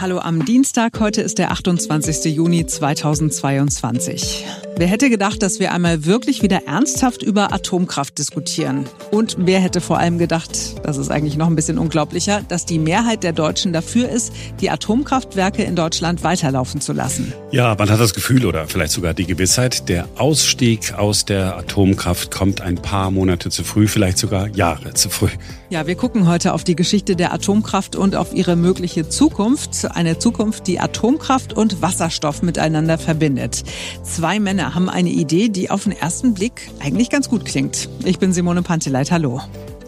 Hallo am Dienstag, heute ist der 28. Juni 2022. Wer hätte gedacht, dass wir einmal wirklich wieder ernsthaft über Atomkraft diskutieren? Und wer hätte vor allem gedacht, das ist eigentlich noch ein bisschen unglaublicher, dass die Mehrheit der Deutschen dafür ist, die Atomkraftwerke in Deutschland weiterlaufen zu lassen? Ja, man hat das Gefühl oder vielleicht sogar die Gewissheit, der Ausstieg aus der Atomkraft kommt ein paar Monate zu früh, vielleicht sogar Jahre zu früh. Ja, wir gucken heute auf die Geschichte der Atomkraft und auf ihre mögliche Zukunft. Eine Zukunft, die Atomkraft und Wasserstoff miteinander verbindet. Zwei Männer haben eine Idee, die auf den ersten Blick eigentlich ganz gut klingt. Ich bin Simone Panteleit, hallo.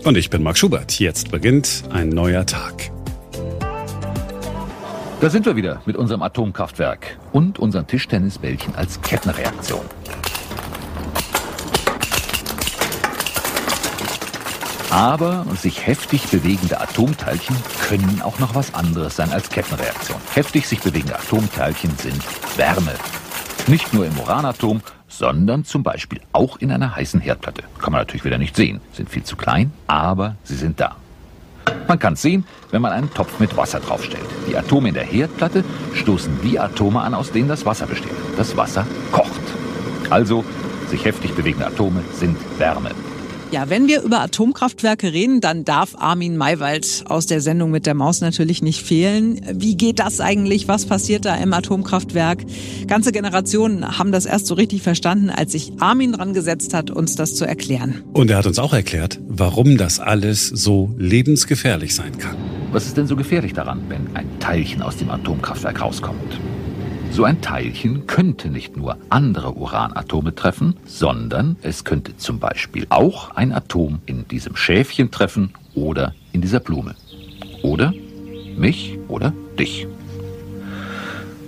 Und ich bin Marc Schubert. Jetzt beginnt ein neuer Tag. Da sind wir wieder mit unserem Atomkraftwerk und unseren Tischtennisbällchen als Kettenreaktion. Aber sich heftig bewegende Atomteilchen können auch noch was anderes sein als Kettenreaktion. Heftig sich bewegende Atomteilchen sind Wärme. Nicht nur im Uranatom, sondern zum Beispiel auch in einer heißen Herdplatte. Kann man natürlich wieder nicht sehen, sind viel zu klein, aber sie sind da. Man kann es sehen, wenn man einen Topf mit Wasser draufstellt. Die Atome in der Herdplatte stoßen die Atome an, aus denen das Wasser besteht. Das Wasser kocht. Also, sich heftig bewegende Atome sind Wärme. Ja, wenn wir über Atomkraftwerke reden, dann darf Armin Maywald aus der Sendung mit der Maus natürlich nicht fehlen. Wie geht das eigentlich? Was passiert da im Atomkraftwerk? Ganze Generationen haben das erst so richtig verstanden, als sich Armin dran gesetzt hat, uns das zu erklären. Und er hat uns auch erklärt, warum das alles so lebensgefährlich sein kann. Was ist denn so gefährlich daran, wenn ein Teilchen aus dem Atomkraftwerk rauskommt? So ein Teilchen könnte nicht nur andere Uranatome treffen, sondern es könnte zum Beispiel auch ein Atom in diesem Schäfchen treffen oder in dieser Blume. Oder mich oder dich.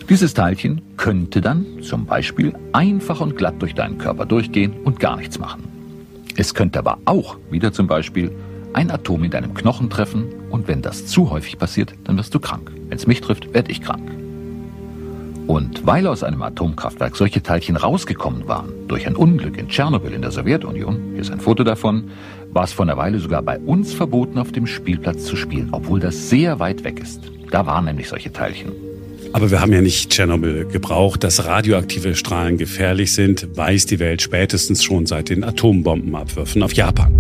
Dieses Teilchen könnte dann zum Beispiel einfach und glatt durch deinen Körper durchgehen und gar nichts machen. Es könnte aber auch wieder zum Beispiel ein Atom in deinem Knochen treffen und wenn das zu häufig passiert, dann wirst du krank. Wenn es mich trifft, werde ich krank. Und weil aus einem Atomkraftwerk solche Teilchen rausgekommen waren, durch ein Unglück in Tschernobyl in der Sowjetunion, hier ist ein Foto davon, war es vor einer Weile sogar bei uns verboten, auf dem Spielplatz zu spielen, obwohl das sehr weit weg ist. Da waren nämlich solche Teilchen. Aber wir haben ja nicht Tschernobyl gebraucht. Dass radioaktive Strahlen gefährlich sind, weiß die Welt spätestens schon seit den Atombombenabwürfen auf Japan.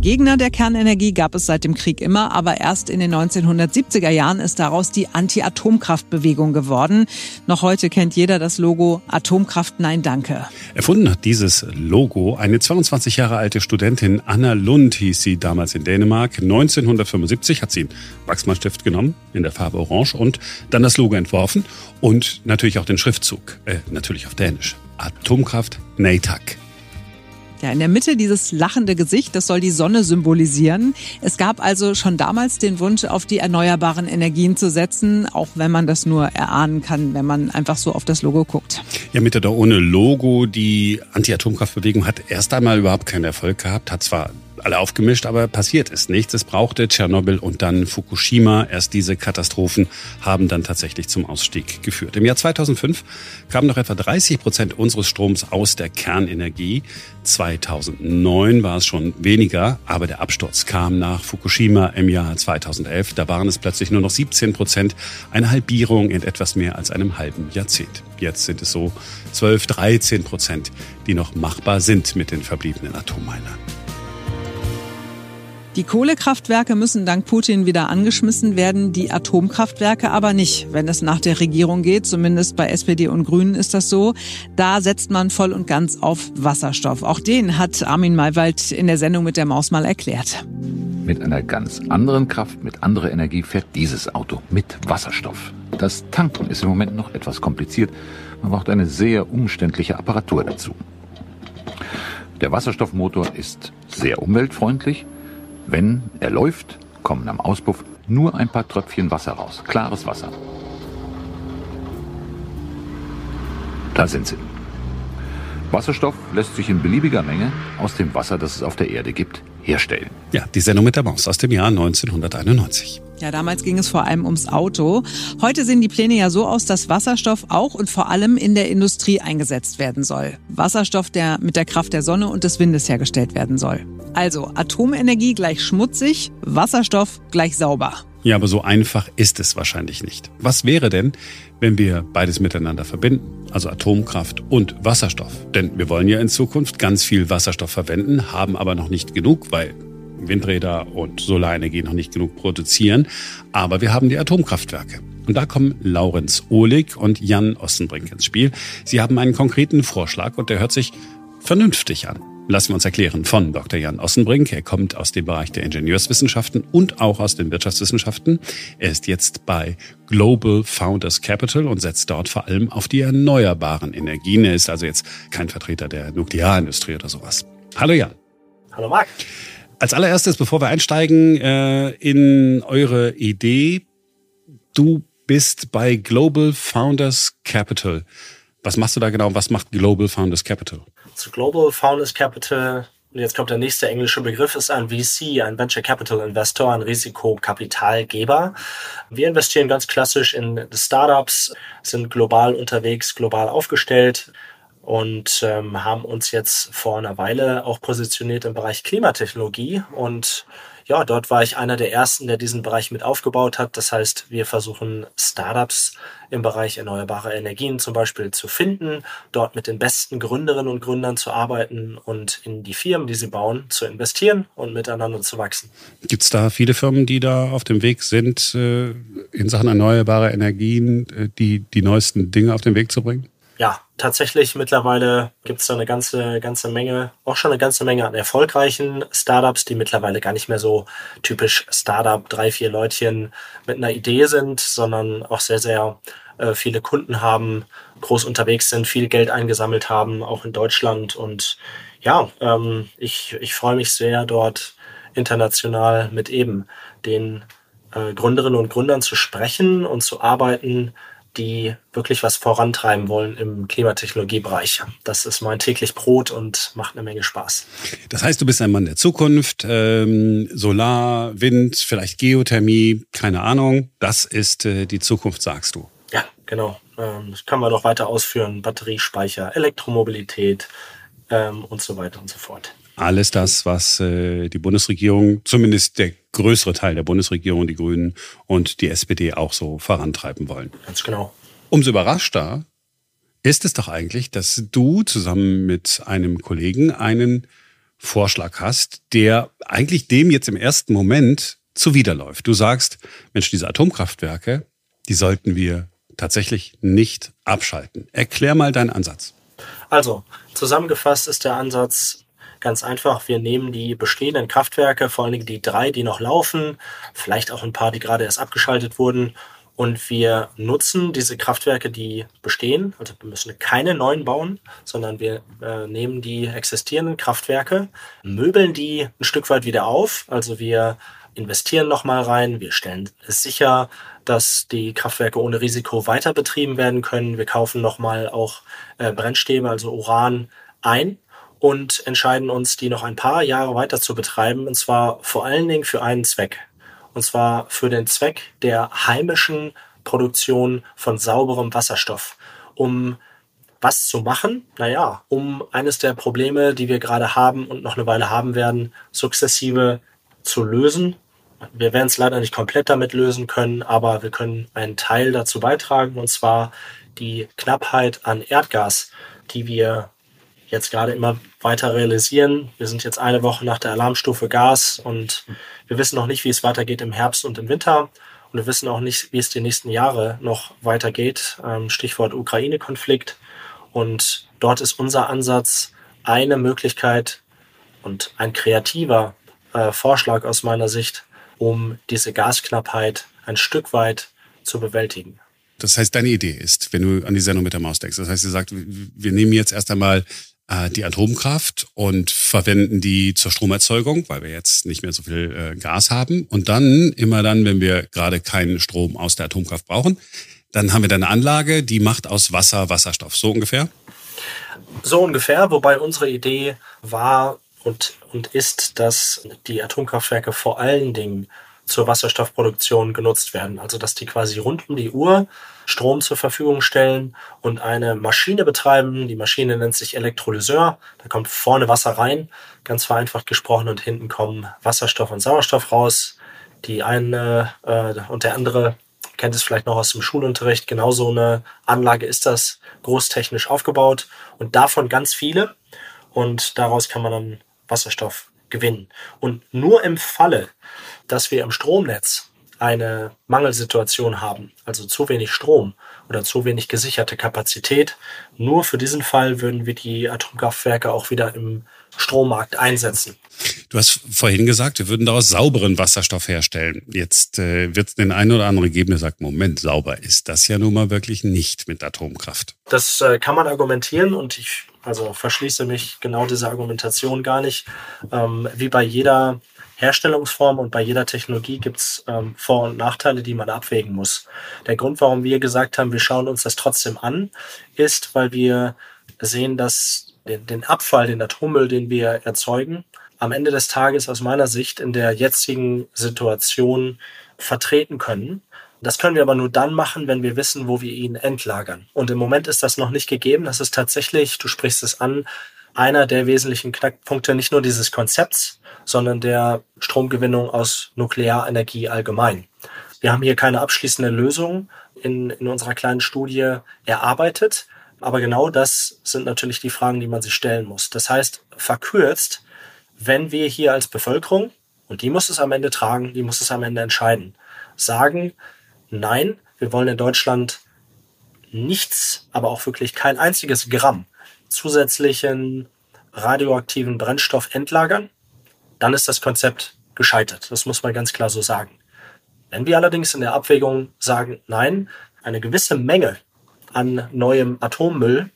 Gegner der Kernenergie gab es seit dem Krieg immer, aber erst in den 1970er Jahren ist daraus die Anti-Atomkraft-Bewegung geworden. Noch heute kennt jeder das Logo Atomkraft Nein Danke. Erfunden hat dieses Logo eine 22 Jahre alte Studentin, Anna Lund hieß sie damals in Dänemark. 1975 hat sie einen Wachsmalstift genommen in der Farbe Orange und dann das Logo entworfen und natürlich auch den Schriftzug, äh, natürlich auf Dänisch. Atomkraft Nei Tak. Ja, in der Mitte dieses lachende Gesicht, das soll die Sonne symbolisieren. Es gab also schon damals den Wunsch, auf die erneuerbaren Energien zu setzen, auch wenn man das nur erahnen kann, wenn man einfach so auf das Logo guckt. Ja, mit oder ohne Logo, die Anti-Atomkraftbewegung hat erst einmal überhaupt keinen Erfolg gehabt, hat zwar alle aufgemischt, aber passiert ist nichts. Es brauchte Tschernobyl und dann Fukushima. Erst diese Katastrophen haben dann tatsächlich zum Ausstieg geführt. Im Jahr 2005 kamen noch etwa 30 Prozent unseres Stroms aus der Kernenergie. 2009 war es schon weniger, aber der Absturz kam nach Fukushima im Jahr 2011. Da waren es plötzlich nur noch 17 Prozent, eine Halbierung in etwas mehr als einem halben Jahrzehnt. Jetzt sind es so 12, 13 Prozent, die noch machbar sind mit den verbliebenen Atomminern. Die Kohlekraftwerke müssen dank Putin wieder angeschmissen werden, die Atomkraftwerke aber nicht, wenn es nach der Regierung geht. Zumindest bei SPD und Grünen ist das so. Da setzt man voll und ganz auf Wasserstoff. Auch den hat Armin Maywald in der Sendung mit der Maus mal erklärt. Mit einer ganz anderen Kraft, mit anderer Energie fährt dieses Auto mit Wasserstoff. Das Tanken ist im Moment noch etwas kompliziert. Man braucht eine sehr umständliche Apparatur dazu. Der Wasserstoffmotor ist sehr umweltfreundlich. Wenn er läuft, kommen am Auspuff nur ein paar Tröpfchen Wasser raus. Klares Wasser. Da sind sie. Wasserstoff lässt sich in beliebiger Menge aus dem Wasser, das es auf der Erde gibt, herstellen. Ja, die Sendung mit der Maus aus dem Jahr 1991. Ja, damals ging es vor allem ums Auto. Heute sehen die Pläne ja so aus, dass Wasserstoff auch und vor allem in der Industrie eingesetzt werden soll. Wasserstoff, der mit der Kraft der Sonne und des Windes hergestellt werden soll. Also Atomenergie gleich schmutzig, Wasserstoff gleich sauber. Ja, aber so einfach ist es wahrscheinlich nicht. Was wäre denn, wenn wir beides miteinander verbinden? Also Atomkraft und Wasserstoff. Denn wir wollen ja in Zukunft ganz viel Wasserstoff verwenden, haben aber noch nicht genug, weil Windräder und Solarenergie noch nicht genug produzieren. Aber wir haben die Atomkraftwerke. Und da kommen Laurenz Ohlig und Jan Ossenbrink ins Spiel. Sie haben einen konkreten Vorschlag und der hört sich vernünftig an. Lassen wir uns erklären von Dr. Jan Ossenbrink. Er kommt aus dem Bereich der Ingenieurswissenschaften und auch aus den Wirtschaftswissenschaften. Er ist jetzt bei Global Founders Capital und setzt dort vor allem auf die erneuerbaren Energien. Er ist also jetzt kein Vertreter der Nuklearindustrie oder sowas. Hallo Jan. Hallo Marc. Als allererstes, bevor wir einsteigen äh, in eure Idee, du bist bei Global Founders Capital. Was machst du da genau? Was macht Global Founders Capital? zu Global Founders Capital. Und jetzt kommt der nächste englische Begriff, ist ein VC, ein Venture Capital Investor, ein Risikokapitalgeber. Wir investieren ganz klassisch in Startups, sind global unterwegs, global aufgestellt und ähm, haben uns jetzt vor einer Weile auch positioniert im Bereich Klimatechnologie und ja, dort war ich einer der ersten, der diesen Bereich mit aufgebaut hat. Das heißt, wir versuchen Startups im Bereich erneuerbare Energien zum Beispiel zu finden, dort mit den besten Gründerinnen und Gründern zu arbeiten und in die Firmen, die sie bauen, zu investieren und miteinander zu wachsen. Gibt es da viele Firmen, die da auf dem Weg sind, äh, in Sachen erneuerbare Energien äh, die, die neuesten Dinge auf den Weg zu bringen? Ja, tatsächlich mittlerweile gibt es da eine ganze, ganze Menge, auch schon eine ganze Menge an erfolgreichen Startups, die mittlerweile gar nicht mehr so typisch Startup, drei, vier Leutchen mit einer Idee sind, sondern auch sehr, sehr äh, viele Kunden haben, groß unterwegs sind, viel Geld eingesammelt haben, auch in Deutschland. Und ja, ähm, ich, ich freue mich sehr, dort international mit eben den äh, Gründerinnen und Gründern zu sprechen und zu arbeiten, die wirklich was vorantreiben wollen im Klimatechnologiebereich. Das ist mein täglich Brot und macht eine Menge Spaß. Das heißt, du bist ein Mann der Zukunft, ähm, Solar, Wind, vielleicht Geothermie, keine Ahnung. Das ist äh, die Zukunft, sagst du. Ja, genau. Ähm, das kann man noch weiter ausführen. Batteriespeicher, Elektromobilität ähm, und so weiter und so fort alles das, was äh, die Bundesregierung, zumindest der größere Teil der Bundesregierung, die Grünen und die SPD auch so vorantreiben wollen. Ganz genau. Umso überraschter ist es doch eigentlich, dass du zusammen mit einem Kollegen einen Vorschlag hast, der eigentlich dem jetzt im ersten Moment zuwiderläuft. Du sagst, Mensch, diese Atomkraftwerke, die sollten wir tatsächlich nicht abschalten. Erklär mal deinen Ansatz. Also, zusammengefasst ist der Ansatz, Ganz einfach, wir nehmen die bestehenden Kraftwerke, vor allen Dingen die drei, die noch laufen, vielleicht auch ein paar, die gerade erst abgeschaltet wurden, und wir nutzen diese Kraftwerke, die bestehen. Also wir müssen keine neuen bauen, sondern wir äh, nehmen die existierenden Kraftwerke, möbeln die ein Stück weit wieder auf. Also wir investieren nochmal rein, wir stellen es sicher, dass die Kraftwerke ohne Risiko weiter betrieben werden können. Wir kaufen nochmal auch äh, Brennstäbe, also Uran ein und entscheiden uns, die noch ein paar Jahre weiter zu betreiben, und zwar vor allen Dingen für einen Zweck. Und zwar für den Zweck der heimischen Produktion von sauberem Wasserstoff. Um was zu machen? Naja, um eines der Probleme, die wir gerade haben und noch eine Weile haben werden, sukzessive zu lösen. Wir werden es leider nicht komplett damit lösen können, aber wir können einen Teil dazu beitragen, und zwar die Knappheit an Erdgas, die wir jetzt gerade immer weiter realisieren. Wir sind jetzt eine Woche nach der Alarmstufe Gas und wir wissen noch nicht, wie es weitergeht im Herbst und im Winter. Und wir wissen auch nicht, wie es die nächsten Jahre noch weitergeht. Ähm, Stichwort Ukraine-Konflikt. Und dort ist unser Ansatz eine Möglichkeit und ein kreativer äh, Vorschlag aus meiner Sicht, um diese Gasknappheit ein Stück weit zu bewältigen. Das heißt, deine Idee ist, wenn du an die Sendung mit der Maus denkst, das heißt, ihr sagt, wir nehmen jetzt erst einmal äh, die Atomkraft und verwenden die zur Stromerzeugung, weil wir jetzt nicht mehr so viel äh, Gas haben. Und dann, immer dann, wenn wir gerade keinen Strom aus der Atomkraft brauchen, dann haben wir dann eine Anlage, die macht aus Wasser Wasserstoff. So ungefähr? So ungefähr, wobei unsere Idee war und, und ist, dass die Atomkraftwerke vor allen Dingen zur Wasserstoffproduktion genutzt werden. Also dass die quasi rund um die Uhr Strom zur Verfügung stellen und eine Maschine betreiben. Die Maschine nennt sich Elektrolyseur. Da kommt vorne Wasser rein, ganz vereinfacht gesprochen, und hinten kommen Wasserstoff und Sauerstoff raus. Die eine äh, und der andere kennt es vielleicht noch aus dem Schulunterricht. Genauso eine Anlage ist das großtechnisch aufgebaut und davon ganz viele. Und daraus kann man dann Wasserstoff gewinnen. Und nur im Falle, dass wir im Stromnetz eine Mangelsituation haben, also zu wenig Strom oder zu wenig gesicherte Kapazität, nur für diesen Fall würden wir die Atomkraftwerke auch wieder im Strommarkt einsetzen. Du hast vorhin gesagt, wir würden daraus sauberen Wasserstoff herstellen. Jetzt äh, wird es den einen oder anderen geben, der sagt, Moment, sauber ist das ja nun mal wirklich nicht mit Atomkraft. Das äh, kann man argumentieren und ich also verschließe mich genau dieser Argumentation gar nicht. Ähm, wie bei jeder Herstellungsform und bei jeder Technologie gibt es ähm, Vor- und Nachteile, die man abwägen muss. Der Grund, warum wir gesagt haben, wir schauen uns das trotzdem an, ist, weil wir sehen, dass den, den Abfall, den Atommüll, den wir erzeugen, am Ende des Tages aus meiner Sicht in der jetzigen Situation vertreten können. Das können wir aber nur dann machen, wenn wir wissen, wo wir ihn entlagern. Und im Moment ist das noch nicht gegeben. Das ist tatsächlich, du sprichst es an, einer der wesentlichen Knackpunkte nicht nur dieses Konzepts, sondern der Stromgewinnung aus Nuklearenergie allgemein. Wir haben hier keine abschließende Lösung in, in unserer kleinen Studie erarbeitet, aber genau das sind natürlich die Fragen, die man sich stellen muss. Das heißt, verkürzt, wenn wir hier als Bevölkerung, und die muss es am Ende tragen, die muss es am Ende entscheiden, sagen, nein, wir wollen in Deutschland nichts, aber auch wirklich kein einziges Gramm zusätzlichen radioaktiven Brennstoff entlagern, dann ist das Konzept gescheitert. Das muss man ganz klar so sagen. Wenn wir allerdings in der Abwägung sagen, nein, eine gewisse Menge an neuem Atommüll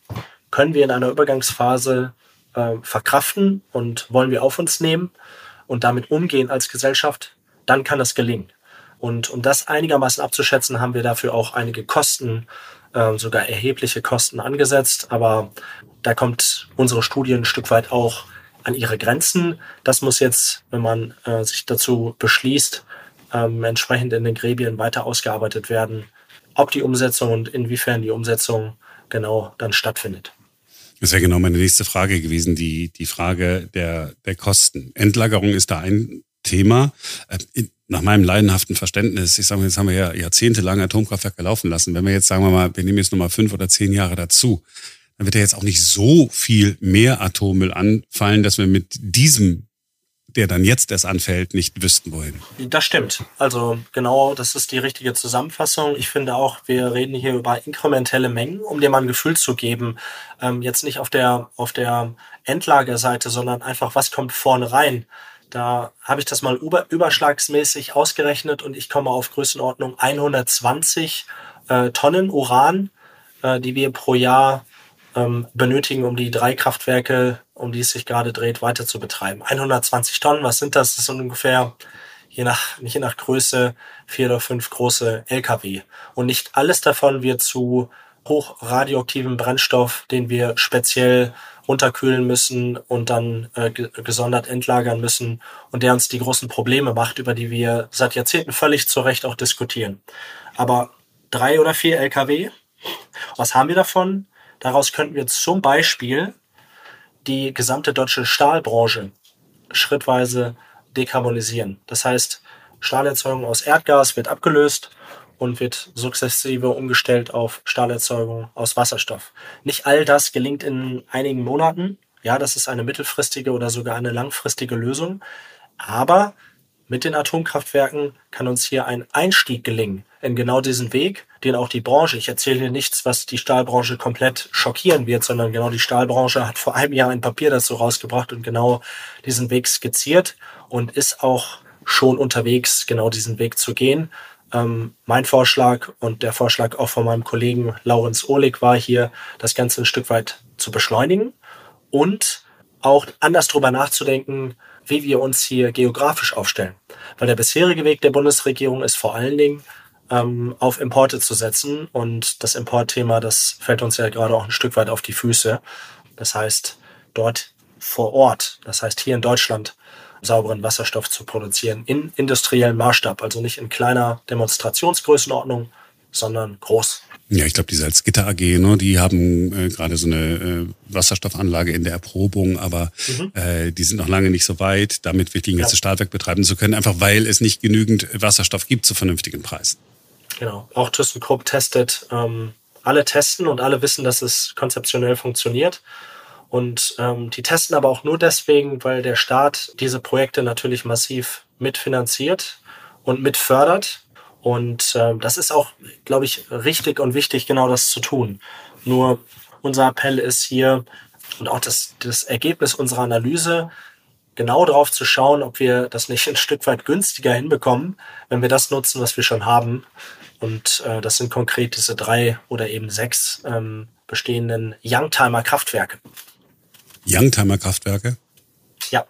können wir in einer Übergangsphase äh, verkraften und wollen wir auf uns nehmen und damit umgehen als Gesellschaft, dann kann das gelingen. Und um das einigermaßen abzuschätzen, haben wir dafür auch einige Kosten, äh, sogar erhebliche Kosten angesetzt. Aber da kommt unsere Studie ein Stück weit auch an ihre Grenzen. Das muss jetzt, wenn man äh, sich dazu beschließt, ähm, entsprechend in den Gremien weiter ausgearbeitet werden, ob die Umsetzung und inwiefern die Umsetzung genau dann stattfindet. Das wäre genau meine nächste Frage gewesen, die, die Frage der, der Kosten. Endlagerung ist da ein Thema. Äh, nach meinem leidenhaften Verständnis, ich sage mal, jetzt haben wir ja jahrzehntelang Atomkraftwerke laufen lassen. Wenn wir jetzt sagen wir mal, wir nehmen jetzt nochmal fünf oder zehn Jahre dazu, dann wird ja jetzt auch nicht so viel mehr Atommüll anfallen, dass wir mit diesem, der dann jetzt erst anfällt, nicht wüssten, wohin. Das stimmt. Also genau, das ist die richtige Zusammenfassung. Ich finde auch, wir reden hier über inkrementelle Mengen, um dir mal ein Gefühl zu geben. Ähm, jetzt nicht auf der, auf der Endlagerseite, sondern einfach, was kommt vorne rein. Da habe ich das mal über, überschlagsmäßig ausgerechnet und ich komme auf Größenordnung 120 äh, Tonnen Uran, äh, die wir pro Jahr ähm, benötigen, um die drei Kraftwerke, um die es sich gerade dreht, weiter zu betreiben. 120 Tonnen, was sind das? Das sind ungefähr, je nach, je nach Größe, vier oder fünf große Lkw. Und nicht alles davon wird zu hochradioaktivem Brennstoff, den wir speziell runterkühlen müssen und dann äh, gesondert entlagern müssen und der uns die großen Probleme macht, über die wir seit Jahrzehnten völlig zu Recht auch diskutieren. Aber drei oder vier Lkw, was haben wir davon? Daraus könnten wir zum Beispiel die gesamte deutsche Stahlbranche schrittweise dekarbonisieren. Das heißt, Stahlerzeugung aus Erdgas wird abgelöst und wird sukzessive umgestellt auf Stahlerzeugung aus Wasserstoff. Nicht all das gelingt in einigen Monaten. Ja, das ist eine mittelfristige oder sogar eine langfristige Lösung. Aber mit den Atomkraftwerken kann uns hier ein Einstieg gelingen in genau diesen Weg, den auch die Branche, ich erzähle hier nichts, was die Stahlbranche komplett schockieren wird, sondern genau die Stahlbranche hat vor einem Jahr ein Papier dazu rausgebracht und genau diesen Weg skizziert und ist auch schon unterwegs, genau diesen Weg zu gehen. Ähm, mein Vorschlag und der Vorschlag auch von meinem Kollegen Laurenz Ohlig war hier, das Ganze ein Stück weit zu beschleunigen und auch anders drüber nachzudenken, wie wir uns hier geografisch aufstellen. Weil der bisherige Weg der Bundesregierung ist vor allen Dingen, ähm, auf Importe zu setzen. Und das Importthema, das fällt uns ja gerade auch ein Stück weit auf die Füße. Das heißt, dort vor Ort, das heißt hier in Deutschland, sauberen Wasserstoff zu produzieren in industriellem Maßstab, also nicht in kleiner Demonstrationsgrößenordnung, sondern groß. Ja, ich glaube, die Salzgitter AG, ne, die haben äh, gerade so eine äh, Wasserstoffanlage in der Erprobung, aber mhm. äh, die sind noch lange nicht so weit, damit wirklich ein ganzes ja. Stahlwerk betreiben zu können, einfach weil es nicht genügend Wasserstoff gibt zu vernünftigen Preisen. Genau. Auch ThyssenKrupp testet, ähm, alle testen und alle wissen, dass es konzeptionell funktioniert. Und ähm, die testen aber auch nur deswegen, weil der Staat diese Projekte natürlich massiv mitfinanziert und mitfördert und äh, das ist auch, glaube ich, richtig und wichtig, genau das zu tun. Nur unser Appell ist hier und auch das, das Ergebnis unserer Analyse, genau darauf zu schauen, ob wir das nicht ein Stück weit günstiger hinbekommen, wenn wir das nutzen, was wir schon haben. Und äh, das sind konkret diese drei oder eben sechs ähm, bestehenden Youngtimer Kraftwerke. Youngtimer Kraftwerke? Ja,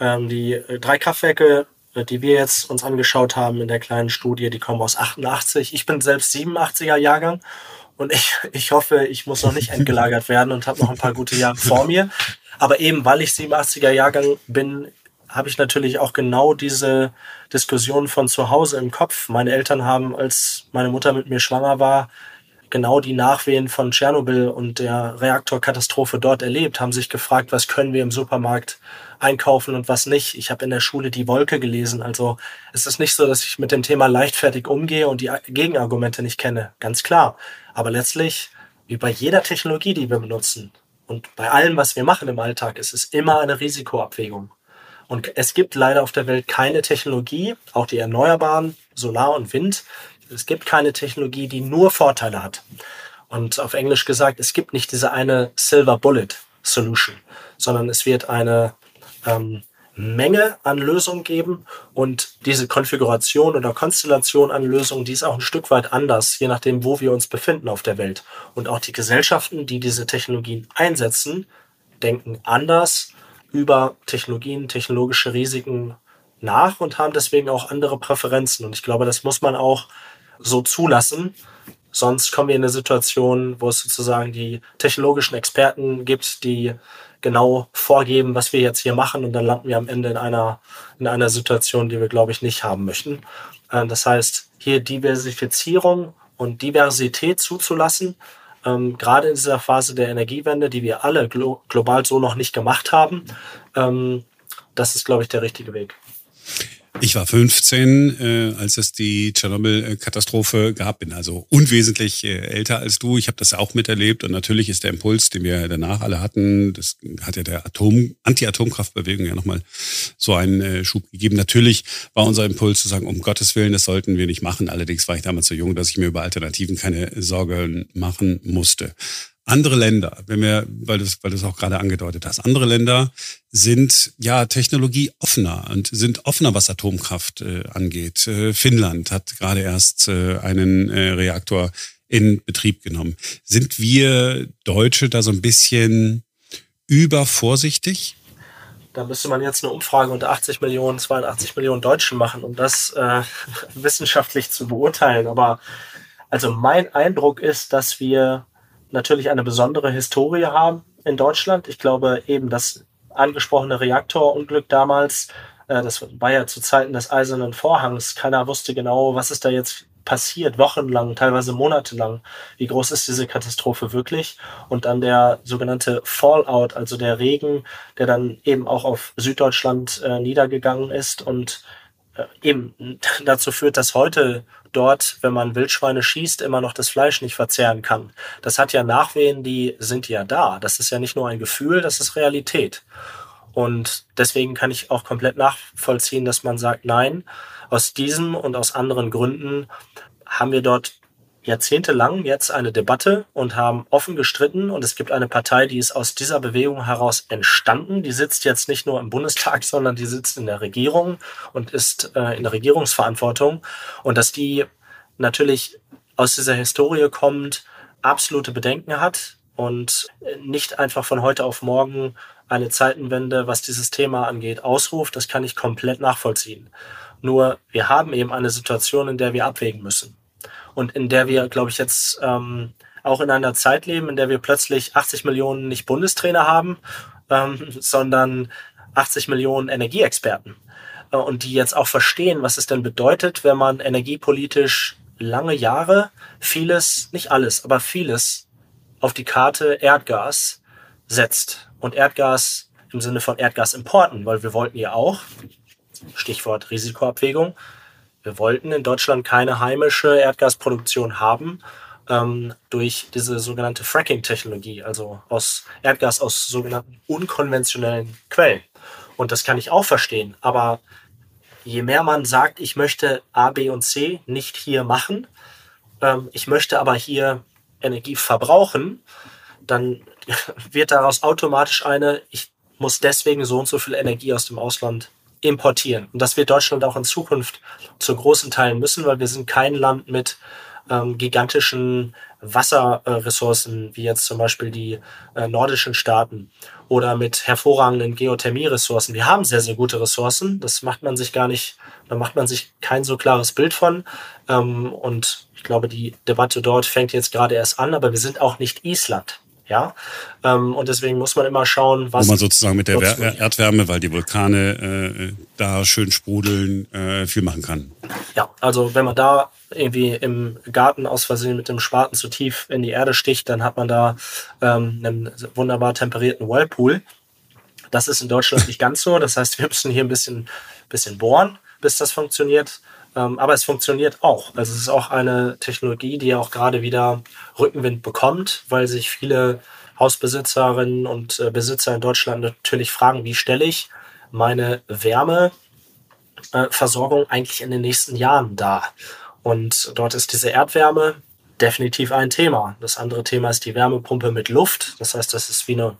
ähm, die äh, drei Kraftwerke äh, die wir jetzt uns angeschaut haben in der kleinen Studie, die kommen aus 88. Ich bin selbst 87er Jahrgang und ich, ich hoffe, ich muss noch nicht entgelagert werden und habe noch ein paar gute Jahre vor mir. Aber eben, weil ich 87er Jahrgang bin, habe ich natürlich auch genau diese Diskussion von zu Hause im Kopf. Meine Eltern haben, als meine Mutter mit mir schwanger war, genau die Nachwehen von Tschernobyl und der Reaktorkatastrophe dort erlebt, haben sich gefragt, was können wir im Supermarkt einkaufen und was nicht. Ich habe in der Schule die Wolke gelesen. Also es ist nicht so, dass ich mit dem Thema leichtfertig umgehe und die Gegenargumente nicht kenne. Ganz klar. Aber letztlich, wie bei jeder Technologie, die wir benutzen und bei allem, was wir machen im Alltag, ist es immer eine Risikoabwägung. Und es gibt leider auf der Welt keine Technologie, auch die Erneuerbaren, Solar und Wind, es gibt keine Technologie, die nur Vorteile hat. Und auf Englisch gesagt, es gibt nicht diese eine Silver Bullet Solution, sondern es wird eine ähm, Menge an Lösungen geben und diese Konfiguration oder Konstellation an Lösungen, die ist auch ein Stück weit anders, je nachdem, wo wir uns befinden auf der Welt. Und auch die Gesellschaften, die diese Technologien einsetzen, denken anders über Technologien, technologische Risiken nach und haben deswegen auch andere Präferenzen. Und ich glaube, das muss man auch so zulassen. Sonst kommen wir in eine Situation, wo es sozusagen die technologischen Experten gibt, die genau vorgeben, was wir jetzt hier machen und dann landen wir am Ende in einer, in einer Situation, die wir, glaube ich, nicht haben möchten. Äh, das heißt, hier Diversifizierung und Diversität zuzulassen, ähm, gerade in dieser Phase der Energiewende, die wir alle glo global so noch nicht gemacht haben, ähm, das ist, glaube ich, der richtige Weg. Ich war 15, äh, als es die Tschernobyl-Katastrophe gab, bin also unwesentlich äh, älter als du. Ich habe das auch miterlebt und natürlich ist der Impuls, den wir danach alle hatten, das hat ja der Atom, Anti-Atomkraftbewegung ja nochmal so einen äh, Schub gegeben. Natürlich war unser Impuls zu sagen, um Gottes Willen, das sollten wir nicht machen. Allerdings war ich damals so jung, dass ich mir über Alternativen keine Sorgen machen musste. Andere Länder, wenn wir, weil du weil du es auch gerade angedeutet hast, andere Länder sind ja Technologie offener und sind offener, was Atomkraft äh, angeht. Äh, Finnland hat gerade erst äh, einen äh, Reaktor in Betrieb genommen. Sind wir Deutsche da so ein bisschen übervorsichtig? Da müsste man jetzt eine Umfrage unter 80 Millionen, 82 Millionen Deutschen machen, um das äh, wissenschaftlich zu beurteilen. Aber also mein Eindruck ist, dass wir natürlich eine besondere Historie haben in Deutschland. Ich glaube eben das angesprochene Reaktorunglück damals, äh, das war ja zu Zeiten des Eisernen Vorhangs. Keiner wusste genau, was ist da jetzt passiert, wochenlang, teilweise monatelang. Wie groß ist diese Katastrophe wirklich? Und dann der sogenannte Fallout, also der Regen, der dann eben auch auf Süddeutschland äh, niedergegangen ist und eben dazu führt, dass heute dort, wenn man Wildschweine schießt, immer noch das Fleisch nicht verzehren kann. Das hat ja Nachwehen, die sind ja da. Das ist ja nicht nur ein Gefühl, das ist Realität. Und deswegen kann ich auch komplett nachvollziehen, dass man sagt, nein, aus diesem und aus anderen Gründen haben wir dort jahrzehntelang jetzt eine Debatte und haben offen gestritten. Und es gibt eine Partei, die ist aus dieser Bewegung heraus entstanden. Die sitzt jetzt nicht nur im Bundestag, sondern die sitzt in der Regierung und ist äh, in der Regierungsverantwortung. Und dass die natürlich aus dieser Historie kommt, absolute Bedenken hat und nicht einfach von heute auf morgen eine Zeitenwende, was dieses Thema angeht, ausruft, das kann ich komplett nachvollziehen. Nur wir haben eben eine Situation, in der wir abwägen müssen und in der wir, glaube ich, jetzt ähm, auch in einer Zeit leben, in der wir plötzlich 80 Millionen nicht Bundestrainer haben, ähm, sondern 80 Millionen Energieexperten äh, und die jetzt auch verstehen, was es denn bedeutet, wenn man energiepolitisch lange Jahre vieles, nicht alles, aber vieles auf die Karte Erdgas setzt. Und Erdgas im Sinne von Erdgasimporten, weil wir wollten ja auch, Stichwort Risikoabwägung, wir wollten in Deutschland keine heimische Erdgasproduktion haben ähm, durch diese sogenannte Fracking-Technologie, also aus Erdgas aus sogenannten unkonventionellen Quellen. Und das kann ich auch verstehen. Aber je mehr man sagt, ich möchte A, B und C nicht hier machen, ähm, ich möchte aber hier Energie verbrauchen, dann wird daraus automatisch eine, ich muss deswegen so und so viel Energie aus dem Ausland importieren. Und das wird Deutschland auch in Zukunft zu großen Teilen müssen, weil wir sind kein Land mit ähm, gigantischen Wasserressourcen, wie jetzt zum Beispiel die äh, nordischen Staaten oder mit hervorragenden Geothermieressourcen. Wir haben sehr, sehr gute Ressourcen. Das macht man sich gar nicht, da macht man sich kein so klares Bild von. Ähm, und ich glaube, die Debatte dort fängt jetzt gerade erst an, aber wir sind auch nicht Island. Ja, ähm, und deswegen muss man immer schauen, was. Wo man sozusagen mit der Erdwärme, weil die Vulkane äh, da schön sprudeln, äh, viel machen kann. Ja, also wenn man da irgendwie im Garten aus Versehen mit dem Spaten zu tief in die Erde sticht, dann hat man da ähm, einen wunderbar temperierten Whirlpool. Das ist in Deutschland nicht ganz so. Das heißt, wir müssen hier ein bisschen, bisschen bohren, bis das funktioniert. Ähm, aber es funktioniert auch. Also es ist auch eine Technologie, die auch gerade wieder Rückenwind bekommt, weil sich viele Hausbesitzerinnen und äh, Besitzer in Deutschland natürlich fragen, wie stelle ich meine Wärmeversorgung eigentlich in den nächsten Jahren dar? Und dort ist diese Erdwärme definitiv ein Thema. Das andere Thema ist die Wärmepumpe mit Luft. Das heißt, das ist wie eine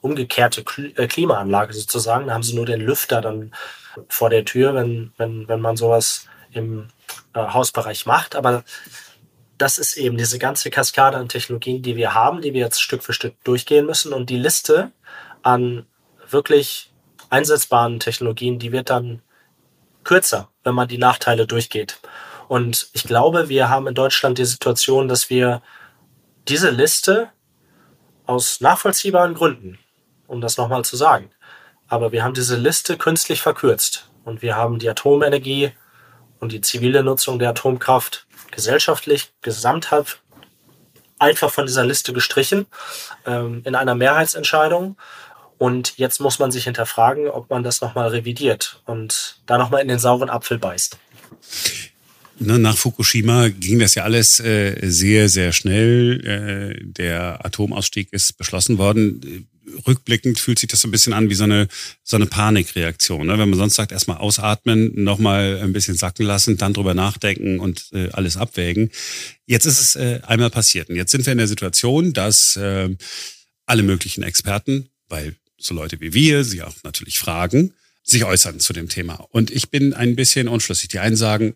umgekehrte äh, Klimaanlage sozusagen. Da haben sie nur den Lüfter dann vor der Tür, wenn, wenn, wenn man sowas im äh, Hausbereich macht. Aber das ist eben diese ganze Kaskade an Technologien, die wir haben, die wir jetzt Stück für Stück durchgehen müssen. Und die Liste an wirklich einsetzbaren Technologien, die wird dann kürzer, wenn man die Nachteile durchgeht. Und ich glaube, wir haben in Deutschland die Situation, dass wir diese Liste aus nachvollziehbaren Gründen, um das nochmal zu sagen, aber wir haben diese Liste künstlich verkürzt und wir haben die Atomenergie und die zivile Nutzung der Atomkraft gesellschaftlich gesamthaft einfach von dieser Liste gestrichen ähm, in einer Mehrheitsentscheidung. Und jetzt muss man sich hinterfragen, ob man das nochmal revidiert und da nochmal in den sauren Apfel beißt. Ne, nach Fukushima ging das ja alles äh, sehr, sehr schnell. Äh, der Atomausstieg ist beschlossen worden. Rückblickend fühlt sich das so ein bisschen an wie so eine, so eine Panikreaktion. Ne? Wenn man sonst sagt, erstmal ausatmen, nochmal ein bisschen sacken lassen, dann drüber nachdenken und äh, alles abwägen. Jetzt ist es äh, einmal passiert. Und jetzt sind wir in der Situation, dass äh, alle möglichen Experten, weil so Leute wie wir sie auch natürlich fragen, sich äußern zu dem Thema. Und ich bin ein bisschen unschlüssig. Die einen sagen,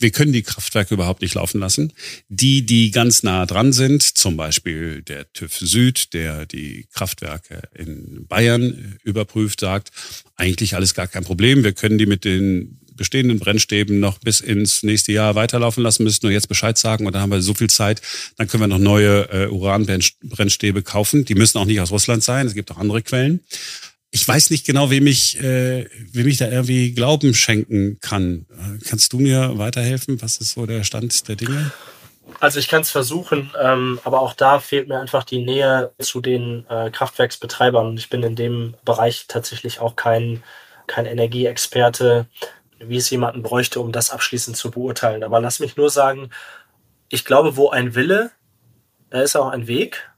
wir können die Kraftwerke überhaupt nicht laufen lassen. Die, die ganz nah dran sind, zum Beispiel der TÜV Süd, der die Kraftwerke in Bayern überprüft, sagt, eigentlich alles gar kein Problem. Wir können die mit den bestehenden Brennstäben noch bis ins nächste Jahr weiterlaufen lassen, müssen nur jetzt Bescheid sagen und dann haben wir so viel Zeit, dann können wir noch neue äh, Uranbrennstäbe kaufen. Die müssen auch nicht aus Russland sein, es gibt auch andere Quellen ich weiß nicht genau, wem ich, äh, wem ich da irgendwie Glauben schenken kann. Kannst du mir weiterhelfen? Was ist so der Stand der Dinge? Also ich kann es versuchen, ähm, aber auch da fehlt mir einfach die Nähe zu den äh, Kraftwerksbetreibern. Und ich bin in dem Bereich tatsächlich auch kein, kein Energieexperte, wie es jemanden bräuchte, um das abschließend zu beurteilen. Aber lass mich nur sagen, ich glaube, wo ein Wille, da ist auch ein Weg.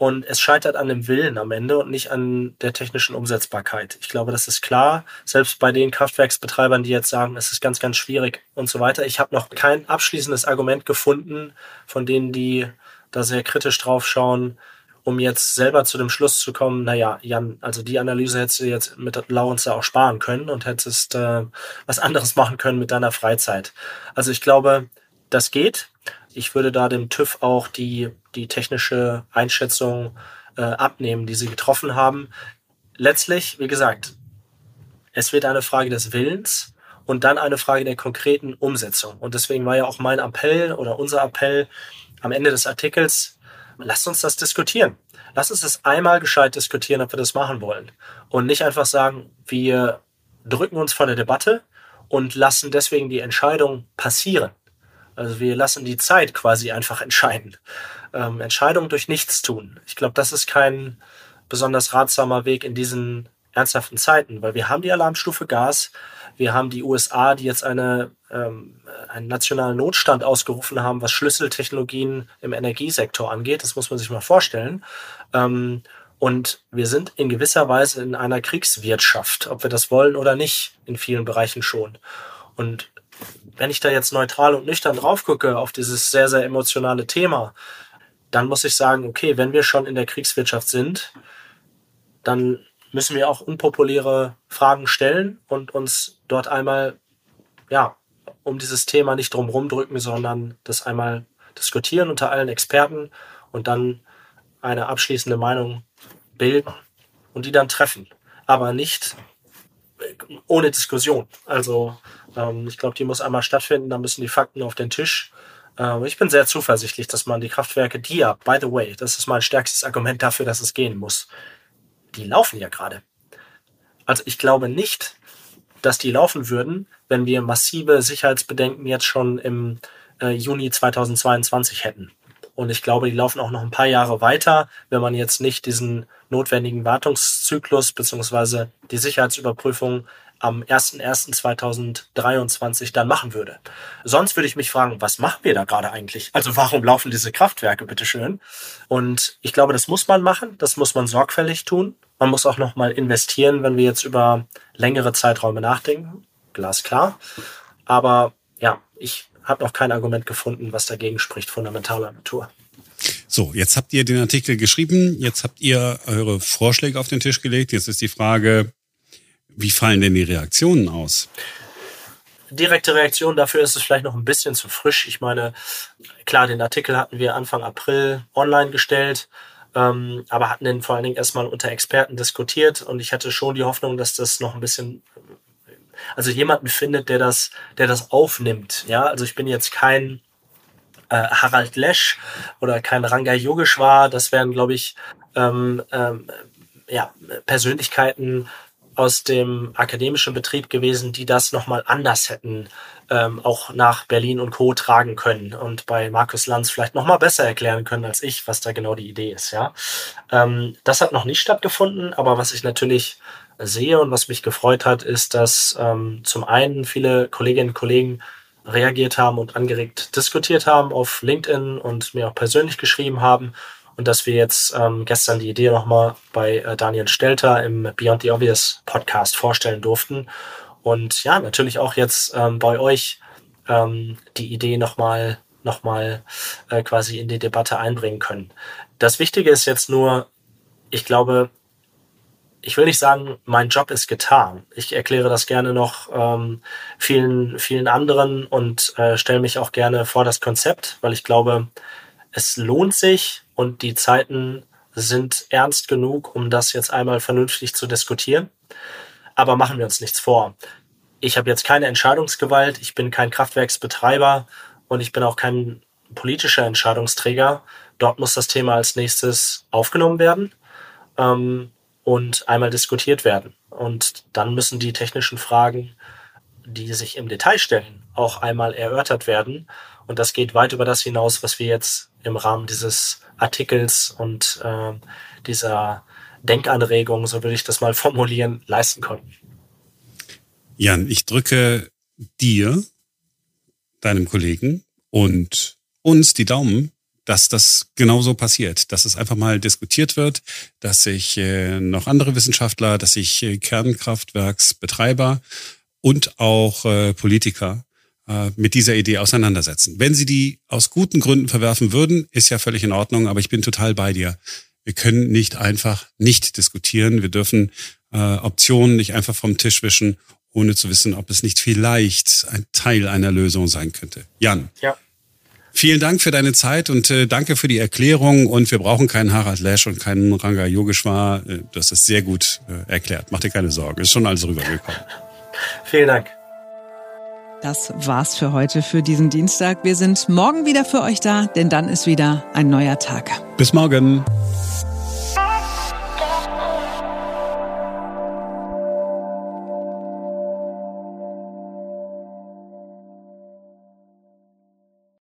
Und es scheitert an dem Willen am Ende und nicht an der technischen Umsetzbarkeit. Ich glaube, das ist klar. Selbst bei den Kraftwerksbetreibern, die jetzt sagen, es ist ganz, ganz schwierig und so weiter. Ich habe noch kein abschließendes Argument gefunden von denen, die da sehr kritisch drauf schauen, um jetzt selber zu dem Schluss zu kommen, naja, Jan, also die Analyse hättest du jetzt mit Laurens auch sparen können und hättest äh, was anderes machen können mit deiner Freizeit. Also ich glaube, das geht. Ich würde da dem TÜV auch die, die technische Einschätzung äh, abnehmen, die sie getroffen haben. Letztlich, wie gesagt, es wird eine Frage des Willens und dann eine Frage der konkreten Umsetzung. Und deswegen war ja auch mein Appell oder unser Appell am Ende des Artikels, lasst uns das diskutieren. Lasst uns das einmal gescheit diskutieren, ob wir das machen wollen. Und nicht einfach sagen, wir drücken uns vor der Debatte und lassen deswegen die Entscheidung passieren. Also wir lassen die Zeit quasi einfach entscheiden. Ähm, Entscheidung durch nichts tun. Ich glaube, das ist kein besonders ratsamer Weg in diesen ernsthaften Zeiten, weil wir haben die Alarmstufe Gas, wir haben die USA, die jetzt eine, ähm, einen nationalen Notstand ausgerufen haben, was Schlüsseltechnologien im Energiesektor angeht. Das muss man sich mal vorstellen. Ähm, und wir sind in gewisser Weise in einer Kriegswirtschaft, ob wir das wollen oder nicht, in vielen Bereichen schon. Und wenn ich da jetzt neutral und nüchtern drauf gucke auf dieses sehr, sehr emotionale Thema, dann muss ich sagen, okay, wenn wir schon in der Kriegswirtschaft sind, dann müssen wir auch unpopuläre Fragen stellen und uns dort einmal, ja, um dieses Thema nicht drumherum drücken, sondern das einmal diskutieren unter allen Experten und dann eine abschließende Meinung bilden und die dann treffen. Aber nicht ohne Diskussion. Also ähm, ich glaube, die muss einmal stattfinden, da müssen die Fakten auf den Tisch. Äh, ich bin sehr zuversichtlich, dass man die Kraftwerke, die ja, by the way, das ist mein stärkstes Argument dafür, dass es gehen muss, die laufen ja gerade. Also ich glaube nicht, dass die laufen würden, wenn wir massive Sicherheitsbedenken jetzt schon im äh, Juni 2022 hätten. Und ich glaube, die laufen auch noch ein paar Jahre weiter, wenn man jetzt nicht diesen notwendigen Wartungszyklus beziehungsweise die Sicherheitsüberprüfung am 01.01.2023 dann machen würde. Sonst würde ich mich fragen, was machen wir da gerade eigentlich? Also warum laufen diese Kraftwerke, bitteschön? Und ich glaube, das muss man machen, das muss man sorgfältig tun. Man muss auch nochmal investieren, wenn wir jetzt über längere Zeiträume nachdenken. Glasklar. Aber ja, ich habe noch kein Argument gefunden, was dagegen spricht, fundamentaler Natur. So, jetzt habt ihr den Artikel geschrieben, jetzt habt ihr eure Vorschläge auf den Tisch gelegt. Jetzt ist die Frage, wie fallen denn die Reaktionen aus? Direkte Reaktion dafür ist es vielleicht noch ein bisschen zu frisch. Ich meine, klar, den Artikel hatten wir Anfang April online gestellt, ähm, aber hatten den vor allen Dingen erstmal unter Experten diskutiert und ich hatte schon die Hoffnung, dass das noch ein bisschen also jemanden findet, der das, der das aufnimmt. Ja, also ich bin jetzt kein äh, Harald Lesch oder kein Ranga Yogeshwar. Das wären, glaube ich, ähm, ähm, ja, Persönlichkeiten aus dem akademischen Betrieb gewesen, die das nochmal anders hätten ähm, auch nach Berlin und Co. tragen können und bei Markus Lanz vielleicht nochmal besser erklären können als ich, was da genau die Idee ist. Ja, ähm, Das hat noch nicht stattgefunden, aber was ich natürlich sehe und was mich gefreut hat, ist, dass ähm, zum einen viele Kolleginnen und Kollegen reagiert haben und angeregt diskutiert haben auf LinkedIn und mir auch persönlich geschrieben haben und dass wir jetzt ähm, gestern die Idee nochmal bei äh, Daniel Stelter im Beyond the Obvious Podcast vorstellen durften und ja, natürlich auch jetzt ähm, bei euch ähm, die Idee nochmal noch mal, äh, quasi in die Debatte einbringen können. Das Wichtige ist jetzt nur, ich glaube, ich will nicht sagen, mein Job ist getan. Ich erkläre das gerne noch ähm, vielen, vielen anderen und äh, stelle mich auch gerne vor das Konzept, weil ich glaube, es lohnt sich und die Zeiten sind ernst genug, um das jetzt einmal vernünftig zu diskutieren. Aber machen wir uns nichts vor. Ich habe jetzt keine Entscheidungsgewalt, ich bin kein Kraftwerksbetreiber und ich bin auch kein politischer Entscheidungsträger. Dort muss das Thema als nächstes aufgenommen werden. Ähm, und einmal diskutiert werden. Und dann müssen die technischen Fragen, die sich im Detail stellen, auch einmal erörtert werden. Und das geht weit über das hinaus, was wir jetzt im Rahmen dieses Artikels und äh, dieser Denkanregung, so würde ich das mal formulieren, leisten konnten. Jan, ich drücke dir, deinem Kollegen und uns die Daumen, dass das genauso passiert, dass es einfach mal diskutiert wird, dass sich äh, noch andere Wissenschaftler, dass sich äh, Kernkraftwerksbetreiber und auch äh, Politiker äh, mit dieser Idee auseinandersetzen. Wenn sie die aus guten Gründen verwerfen würden, ist ja völlig in Ordnung, aber ich bin total bei dir. Wir können nicht einfach nicht diskutieren. Wir dürfen äh, Optionen nicht einfach vom Tisch wischen, ohne zu wissen, ob es nicht vielleicht ein Teil einer Lösung sein könnte. Jan. Ja. Vielen Dank für deine Zeit und äh, danke für die Erklärung. Und wir brauchen keinen Harald Lesch und keinen Ranga Yogeshwar. Äh, das ist sehr gut äh, erklärt. Mach dir keine Sorgen. Ist schon alles rübergekommen. Vielen Dank. Das war's für heute, für diesen Dienstag. Wir sind morgen wieder für euch da, denn dann ist wieder ein neuer Tag. Bis morgen.